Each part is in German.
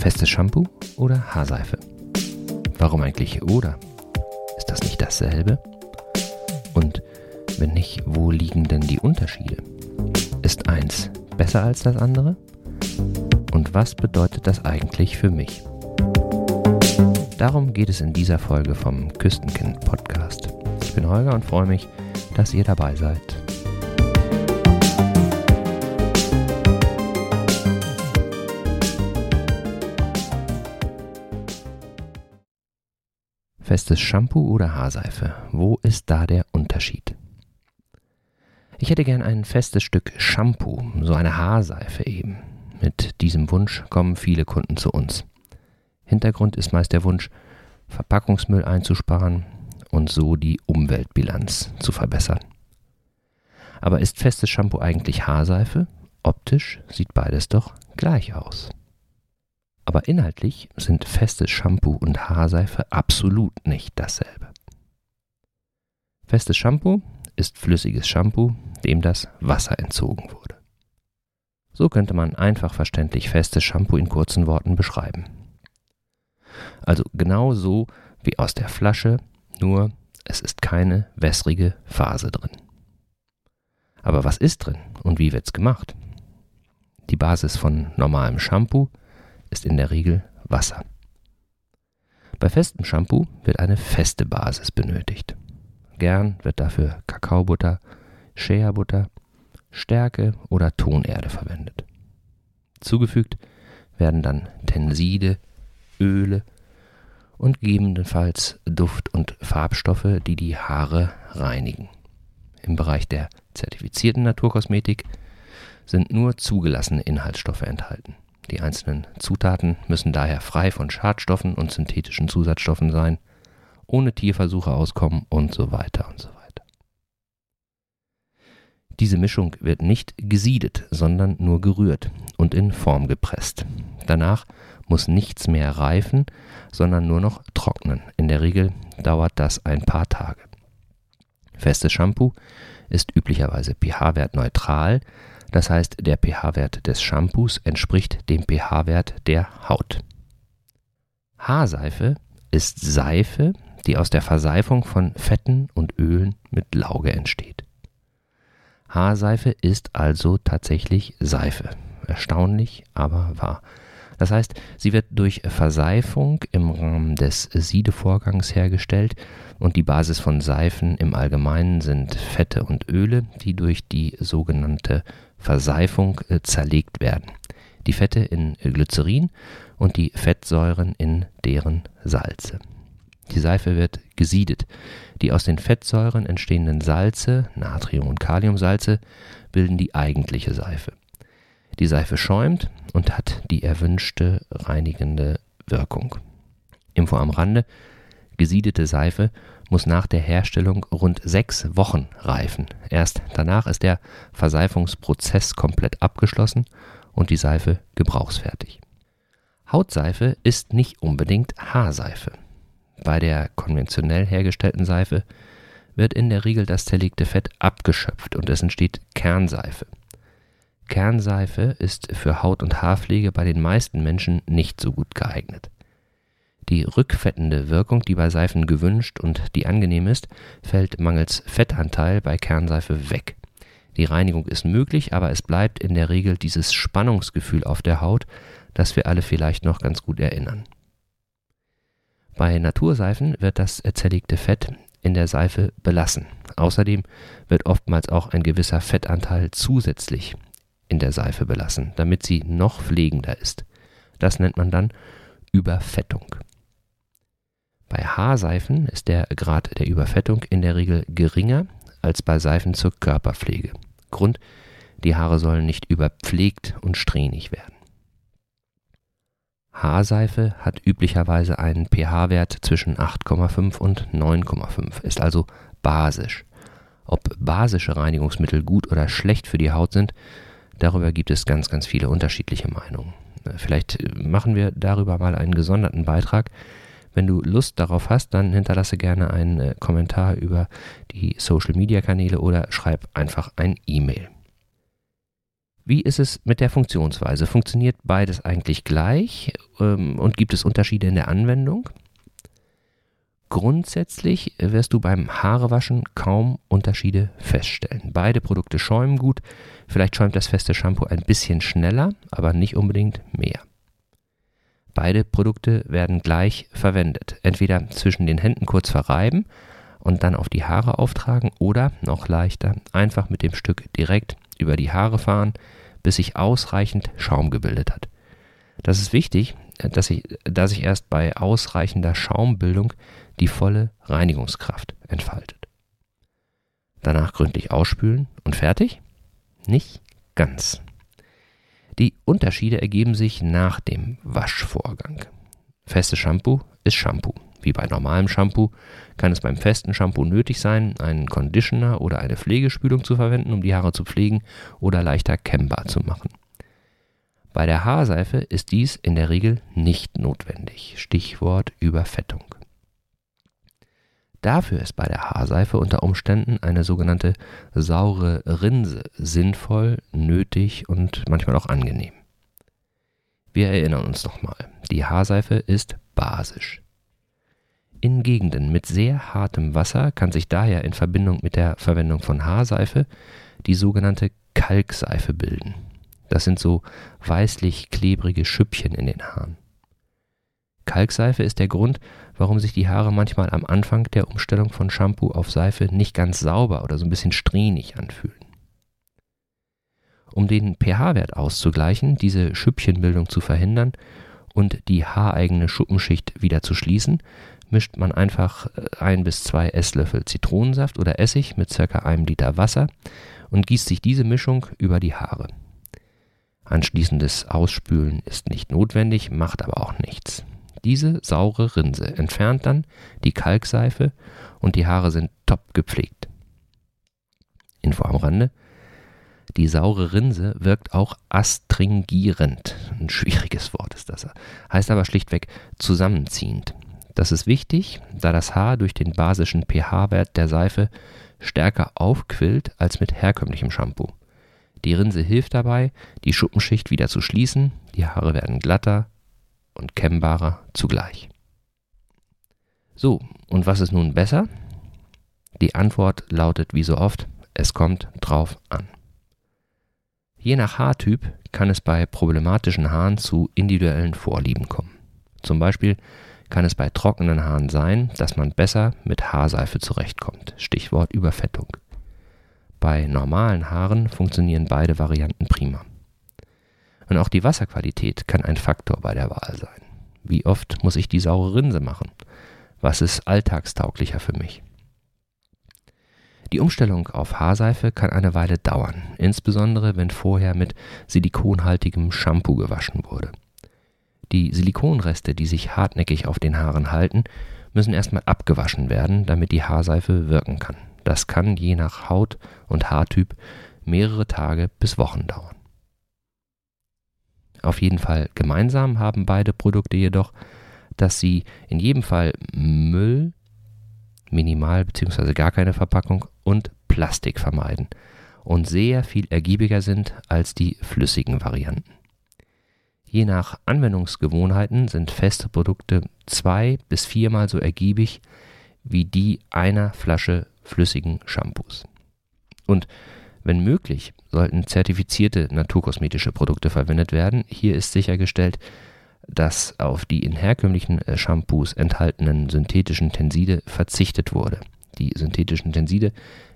Festes Shampoo oder Haarseife? Warum eigentlich oder? Ist das nicht dasselbe? Und wenn nicht, wo liegen denn die Unterschiede? Ist eins besser als das andere? Und was bedeutet das eigentlich für mich? Darum geht es in dieser Folge vom Küstenkind Podcast. Ich bin Holger und freue mich, dass ihr dabei seid. Festes Shampoo oder Haarseife? Wo ist da der Unterschied? Ich hätte gern ein festes Stück Shampoo, so eine Haarseife eben. Mit diesem Wunsch kommen viele Kunden zu uns. Hintergrund ist meist der Wunsch, Verpackungsmüll einzusparen und so die Umweltbilanz zu verbessern. Aber ist festes Shampoo eigentlich Haarseife? Optisch sieht beides doch gleich aus. Aber inhaltlich sind festes Shampoo und Haarseife absolut nicht dasselbe. Festes Shampoo ist flüssiges Shampoo, dem das Wasser entzogen wurde. So könnte man einfach verständlich festes Shampoo in kurzen Worten beschreiben. Also genau so wie aus der Flasche, nur es ist keine wässrige Phase drin. Aber was ist drin und wie wird's gemacht? Die Basis von normalem Shampoo ist in der Regel Wasser. Bei festem Shampoo wird eine feste Basis benötigt. Gern wird dafür Kakaobutter, Shea-Butter, Stärke oder Tonerde verwendet. Zugefügt werden dann Tenside, Öle und gegebenenfalls Duft- und Farbstoffe, die die Haare reinigen. Im Bereich der zertifizierten Naturkosmetik sind nur zugelassene Inhaltsstoffe enthalten. Die einzelnen Zutaten müssen daher frei von Schadstoffen und synthetischen Zusatzstoffen sein, ohne Tierversuche auskommen und so weiter und so weiter. Diese Mischung wird nicht gesiedet, sondern nur gerührt und in Form gepresst. Danach muss nichts mehr reifen, sondern nur noch trocknen. In der Regel dauert das ein paar Tage. Festes Shampoo ist üblicherweise pH-Wert neutral, das heißt, der pH-Wert des Shampoos entspricht dem pH-Wert der Haut. Haarseife ist Seife, die aus der Verseifung von Fetten und Ölen mit Lauge entsteht. Haarseife ist also tatsächlich Seife. Erstaunlich, aber wahr. Das heißt, sie wird durch Verseifung im Rahmen des Siedevorgangs hergestellt und die Basis von Seifen im Allgemeinen sind Fette und Öle, die durch die sogenannte Verseifung äh, zerlegt werden. Die Fette in Glycerin und die Fettsäuren in deren Salze. Die Seife wird gesiedet. Die aus den Fettsäuren entstehenden Salze, Natrium- und Kaliumsalze, bilden die eigentliche Seife. Die Seife schäumt und hat die erwünschte reinigende Wirkung. Info am Rande: Gesiedete Seife muss nach der Herstellung rund sechs Wochen reifen. Erst danach ist der Verseifungsprozess komplett abgeschlossen und die Seife gebrauchsfertig. Hautseife ist nicht unbedingt Haarseife. Bei der konventionell hergestellten Seife wird in der Regel das zerlegte Fett abgeschöpft und es entsteht Kernseife. Kernseife ist für Haut- und Haarpflege bei den meisten Menschen nicht so gut geeignet. Die rückfettende Wirkung, die bei Seifen gewünscht und die angenehm ist, fällt mangels Fettanteil bei Kernseife weg. Die Reinigung ist möglich, aber es bleibt in der Regel dieses Spannungsgefühl auf der Haut, das wir alle vielleicht noch ganz gut erinnern. Bei Naturseifen wird das zerlegte Fett in der Seife belassen. Außerdem wird oftmals auch ein gewisser Fettanteil zusätzlich in der Seife belassen, damit sie noch pflegender ist. Das nennt man dann Überfettung. Bei Haarseifen ist der Grad der Überfettung in der Regel geringer als bei Seifen zur Körperpflege. Grund, die Haare sollen nicht überpflegt und strähnig werden. Haarseife hat üblicherweise einen pH-Wert zwischen 8,5 und 9,5, ist also basisch. Ob basische Reinigungsmittel gut oder schlecht für die Haut sind, darüber gibt es ganz, ganz viele unterschiedliche Meinungen. Vielleicht machen wir darüber mal einen gesonderten Beitrag, wenn du Lust darauf hast, dann hinterlasse gerne einen äh, Kommentar über die Social Media Kanäle oder schreib einfach ein E-Mail. Wie ist es mit der Funktionsweise? Funktioniert beides eigentlich gleich ähm, und gibt es Unterschiede in der Anwendung? Grundsätzlich wirst du beim Haarewaschen kaum Unterschiede feststellen. Beide Produkte schäumen gut, vielleicht schäumt das feste Shampoo ein bisschen schneller, aber nicht unbedingt mehr. Beide Produkte werden gleich verwendet. Entweder zwischen den Händen kurz verreiben und dann auf die Haare auftragen oder, noch leichter, einfach mit dem Stück direkt über die Haare fahren, bis sich ausreichend Schaum gebildet hat. Das ist wichtig, dass sich, da sich erst bei ausreichender Schaumbildung die volle Reinigungskraft entfaltet. Danach gründlich ausspülen und fertig? Nicht ganz. Die Unterschiede ergeben sich nach dem Waschvorgang. Festes Shampoo ist Shampoo. Wie bei normalem Shampoo kann es beim festen Shampoo nötig sein, einen Conditioner oder eine Pflegespülung zu verwenden, um die Haare zu pflegen oder leichter kämmbar zu machen. Bei der Haarseife ist dies in der Regel nicht notwendig. Stichwort Überfettung. Dafür ist bei der Haarseife unter Umständen eine sogenannte saure Rinse sinnvoll, nötig und manchmal auch angenehm. Wir erinnern uns nochmal, die Haarseife ist basisch. In Gegenden mit sehr hartem Wasser kann sich daher in Verbindung mit der Verwendung von Haarseife die sogenannte Kalkseife bilden. Das sind so weißlich klebrige Schüppchen in den Haaren. Kalkseife ist der Grund, warum sich die Haare manchmal am Anfang der Umstellung von Shampoo auf Seife nicht ganz sauber oder so ein bisschen strähnig anfühlen. Um den pH-Wert auszugleichen, diese Schüppchenbildung zu verhindern und die haareigene Schuppenschicht wieder zu schließen, mischt man einfach äh, ein bis zwei Esslöffel Zitronensaft oder Essig mit ca. einem Liter Wasser und gießt sich diese Mischung über die Haare. Anschließendes Ausspülen ist nicht notwendig, macht aber auch nichts. Diese saure Rinse entfernt dann die Kalkseife und die Haare sind top gepflegt. Info am Rande. Die saure Rinse wirkt auch astringierend. Ein schwieriges Wort ist das. Heißt aber schlichtweg zusammenziehend. Das ist wichtig, da das Haar durch den basischen pH-Wert der Seife stärker aufquillt als mit herkömmlichem Shampoo. Die Rinse hilft dabei, die Schuppenschicht wieder zu schließen, die Haare werden glatter und kennbarer zugleich. So, und was ist nun besser? Die Antwort lautet wie so oft, es kommt drauf an. Je nach Haartyp kann es bei problematischen Haaren zu individuellen Vorlieben kommen. Zum Beispiel kann es bei trockenen Haaren sein, dass man besser mit Haarseife zurechtkommt. Stichwort Überfettung. Bei normalen Haaren funktionieren beide Varianten prima. Und auch die Wasserqualität kann ein Faktor bei der Wahl sein. Wie oft muss ich die saure Rinse machen? Was ist alltagstauglicher für mich? Die Umstellung auf Haarseife kann eine Weile dauern, insbesondere wenn vorher mit silikonhaltigem Shampoo gewaschen wurde. Die Silikonreste, die sich hartnäckig auf den Haaren halten, müssen erstmal abgewaschen werden, damit die Haarseife wirken kann. Das kann je nach Haut und Haartyp mehrere Tage bis Wochen dauern. Auf jeden Fall gemeinsam haben beide Produkte jedoch, dass sie in jedem Fall Müll, minimal bzw. gar keine Verpackung und Plastik vermeiden und sehr viel ergiebiger sind als die flüssigen Varianten. Je nach Anwendungsgewohnheiten sind feste Produkte zwei bis viermal so ergiebig wie die einer Flasche flüssigen Shampoos. Und wenn möglich, sollten zertifizierte naturkosmetische Produkte verwendet werden. Hier ist sichergestellt, dass auf die in herkömmlichen äh, Shampoos enthaltenen synthetischen Tenside verzichtet wurde. Die synthetischen Tenside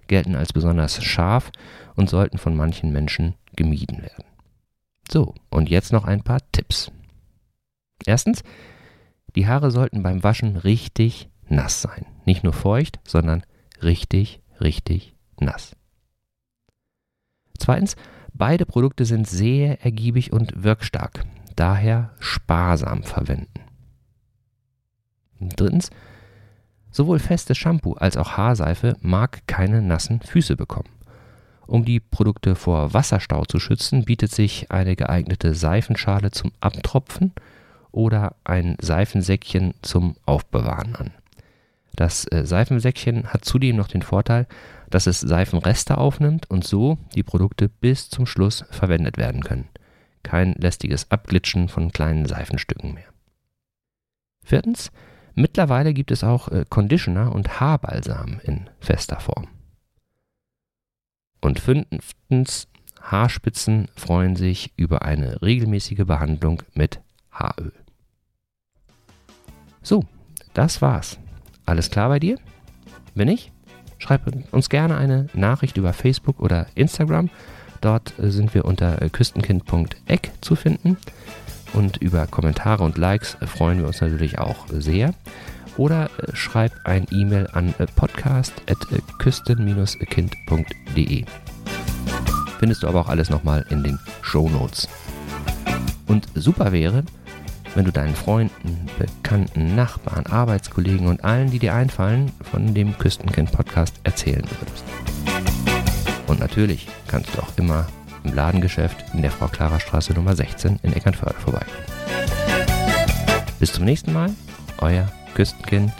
gelten als besonders scharf und sollten von manchen Menschen gemieden werden. So, und jetzt noch ein paar Tipps. Erstens, die Haare sollten beim Waschen richtig nass sein. Nicht nur feucht, sondern richtig, richtig nass. Zweitens, beide Produkte sind sehr ergiebig und wirkstark, daher sparsam verwenden. Drittens, sowohl festes Shampoo als auch Haarseife mag keine nassen Füße bekommen. Um die Produkte vor Wasserstau zu schützen, bietet sich eine geeignete Seifenschale zum Abtropfen oder ein Seifensäckchen zum Aufbewahren an. Das äh, Seifensäckchen hat zudem noch den Vorteil, dass es Seifenreste aufnimmt und so die Produkte bis zum Schluss verwendet werden können. Kein lästiges Abglitschen von kleinen Seifenstücken mehr. Viertens, mittlerweile gibt es auch äh, Conditioner und Haarbalsam in fester Form. Und fünftens, Haarspitzen freuen sich über eine regelmäßige Behandlung mit Haaröl. So, das war's. Alles klar bei dir? Wenn nicht, schreib uns gerne eine Nachricht über Facebook oder Instagram. Dort äh, sind wir unter äh, küstenkind.eck zu finden. Und über Kommentare und Likes äh, freuen wir uns natürlich auch sehr. Oder schreib ein E-Mail an podcast.küsten-kind.de. Findest du aber auch alles nochmal in den Show Notes. Und super wäre, wenn du deinen Freunden, Bekannten, Nachbarn, Arbeitskollegen und allen, die dir einfallen, von dem Küstenkind-Podcast erzählen würdest. Und natürlich kannst du auch immer im Ladengeschäft in der Frau Clara Straße Nummer 16 in Eckernförde vorbei. Bis zum nächsten Mal, euer Küstenkind